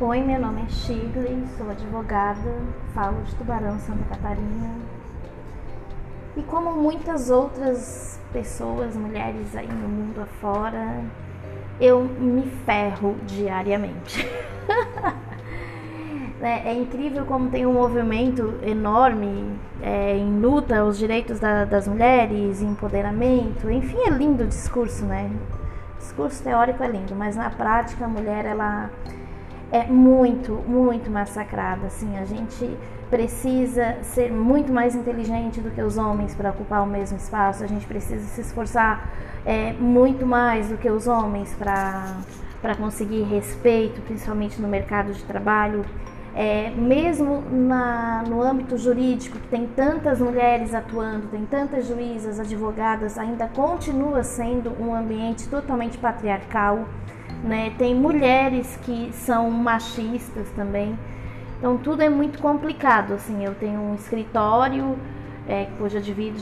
Oi, meu nome é Shigley, sou advogada, falo de Tubarão, Santa Catarina. E como muitas outras pessoas, mulheres aí no mundo afora, eu me ferro diariamente. É, é, incrível como tem um movimento enorme é, em luta os direitos da, das mulheres, empoderamento, enfim, é lindo o discurso, né? O discurso teórico é lindo, mas na prática a mulher ela é muito, muito massacrada. Assim, a gente precisa ser muito mais inteligente do que os homens para ocupar o mesmo espaço. A gente precisa se esforçar é, muito mais do que os homens para conseguir respeito, principalmente no mercado de trabalho. É, mesmo na, no âmbito jurídico, que tem tantas mulheres atuando, tem tantas juízas, advogadas, ainda continua sendo um ambiente totalmente patriarcal né? Tem mulheres que são machistas também. Então tudo é muito complicado, assim. Eu tenho um escritório é, eu divido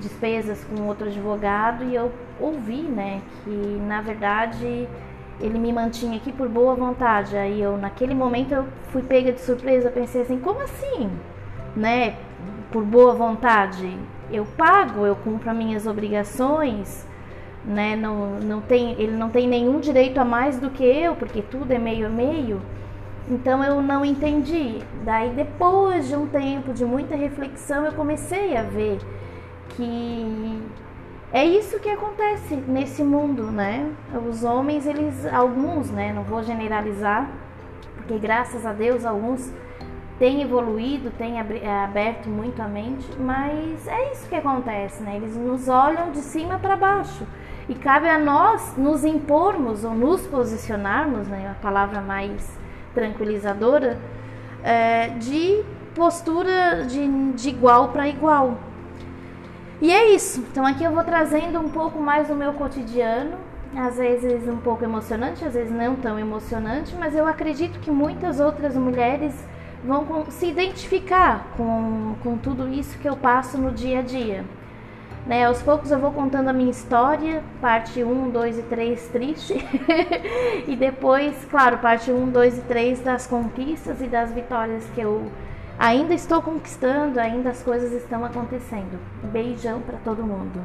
despesas com outro advogado e eu ouvi, né, que na verdade ele me mantinha aqui por boa vontade. Aí eu naquele momento eu fui pega de surpresa, pensei assim, como assim, né, por boa vontade? Eu pago, eu cumpro as minhas obrigações né? Não, não tem, ele não tem nenhum direito a mais do que eu, porque tudo é meio a meio. Então eu não entendi. Daí depois de um tempo de muita reflexão, eu comecei a ver que é isso que acontece nesse mundo, né? Os homens, eles alguns, né, não vou generalizar, porque graças a Deus alguns têm evoluído, têm aberto muito a mente, mas é isso que acontece, né? Eles nos olham de cima para baixo. E cabe a nós nos impormos ou nos posicionarmos, né, a palavra mais tranquilizadora, é, de postura de, de igual para igual. E é isso. Então aqui eu vou trazendo um pouco mais do meu cotidiano, às vezes um pouco emocionante, às vezes não tão emocionante, mas eu acredito que muitas outras mulheres vão se identificar com, com tudo isso que eu passo no dia a dia. Né, aos poucos eu vou contando a minha história, parte 1, 2 e 3 triste. e depois, claro, parte 1, 2 e 3 das conquistas e das vitórias que eu ainda estou conquistando, ainda as coisas estão acontecendo. Beijão para todo mundo.